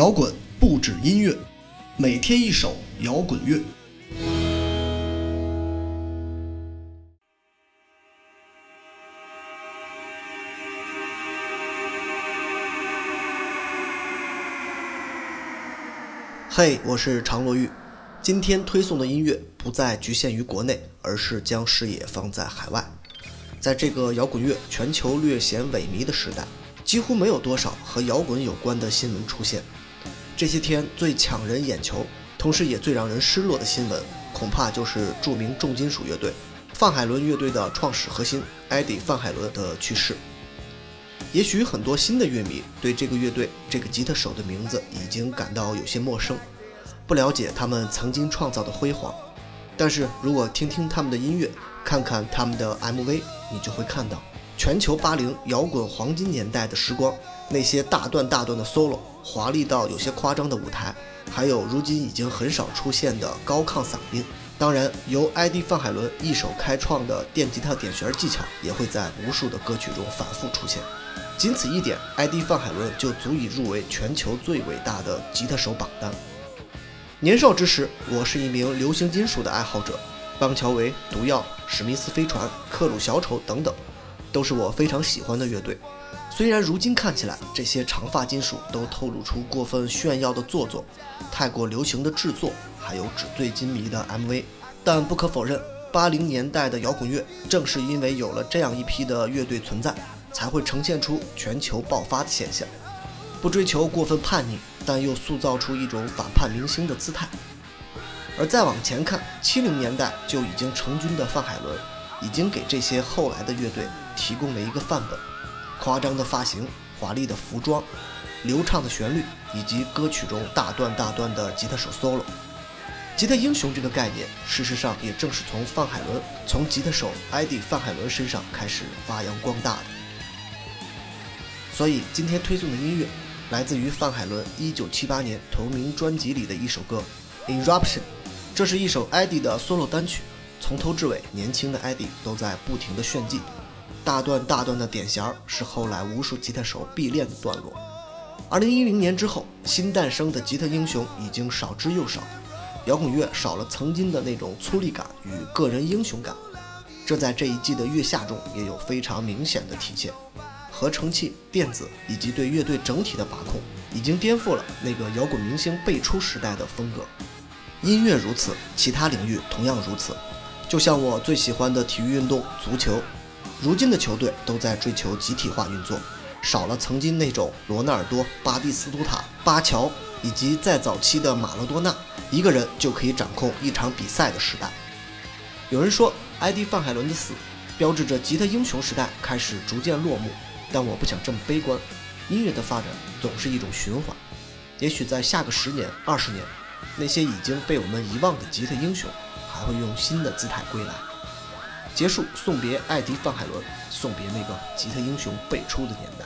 摇滚不止音乐，每天一首摇滚乐。嘿，我是常罗玉。今天推送的音乐不再局限于国内，而是将视野放在海外。在这个摇滚乐全球略显萎靡的时代，几乎没有多少和摇滚有关的新闻出现。这些天最抢人眼球，同时也最让人失落的新闻，恐怕就是著名重金属乐队范海伦乐队的创始核心艾迪·范海伦的去世。也许很多新的乐迷对这个乐队、这个吉他手的名字已经感到有些陌生，不了解他们曾经创造的辉煌。但是如果听听他们的音乐，看看他们的 MV，你就会看到全球八零摇滚黄金年代的时光，那些大段大段的 solo，华丽到有些夸张的舞台，还有如今已经很少出现的高亢嗓音。当然，由 ID 范海伦一手开创的电吉他点弦技巧，也会在无数的歌曲中反复出现。仅此一点，ID 范海伦就足以入围全球最伟大的吉他手榜单。年少之时，我是一名流行金属的爱好者。邦乔维、毒药、史密斯飞船、克鲁小丑等等，都是我非常喜欢的乐队。虽然如今看起来，这些长发金属都透露出过分炫耀的做作、太过流行的制作，还有纸醉金迷的 MV，但不可否认，八零年代的摇滚乐正是因为有了这样一批的乐队存在，才会呈现出全球爆发的现象。不追求过分叛逆，但又塑造出一种反叛明星的姿态。而再往前看，七零年代就已经成军的范海伦，已经给这些后来的乐队提供了一个范本：夸张的发型、华丽的服装、流畅的旋律，以及歌曲中大段大段的吉他手 solo。吉他英雄这个概念，事实上也正是从范海伦、从吉他手艾迪·范海伦身上开始发扬光大的。所以今天推送的音乐，来自于范海伦1978年同名专辑里的一首歌《Eruption》。这是一首艾迪的 solo 单曲，从头至尾，年轻的艾迪都在不停的炫技，大段大段的点弦儿是后来无数吉他手必练的段落。二零一零年之后，新诞生的吉他英雄已经少之又少，摇滚乐少了曾经的那种粗粝感与个人英雄感，这在这一季的月下中也有非常明显的体现。合成器、电子以及对乐队整体的把控，已经颠覆了那个摇滚明星辈出时代的风格。音乐如此，其他领域同样如此。就像我最喜欢的体育运动足球，如今的球队都在追求集体化运作，少了曾经那种罗纳尔多、巴蒂斯图塔、巴乔以及再早期的马拉多纳一个人就可以掌控一场比赛的时代。有人说，埃迪·范海伦的死标志着吉他英雄时代开始逐渐落幕，但我不想这么悲观。音乐的发展总是一种循环，也许在下个十年、二十年。那些已经被我们遗忘的吉他英雄，还会用新的姿态归来。结束，送别艾迪·范海伦，送别那个吉他英雄辈出的年代。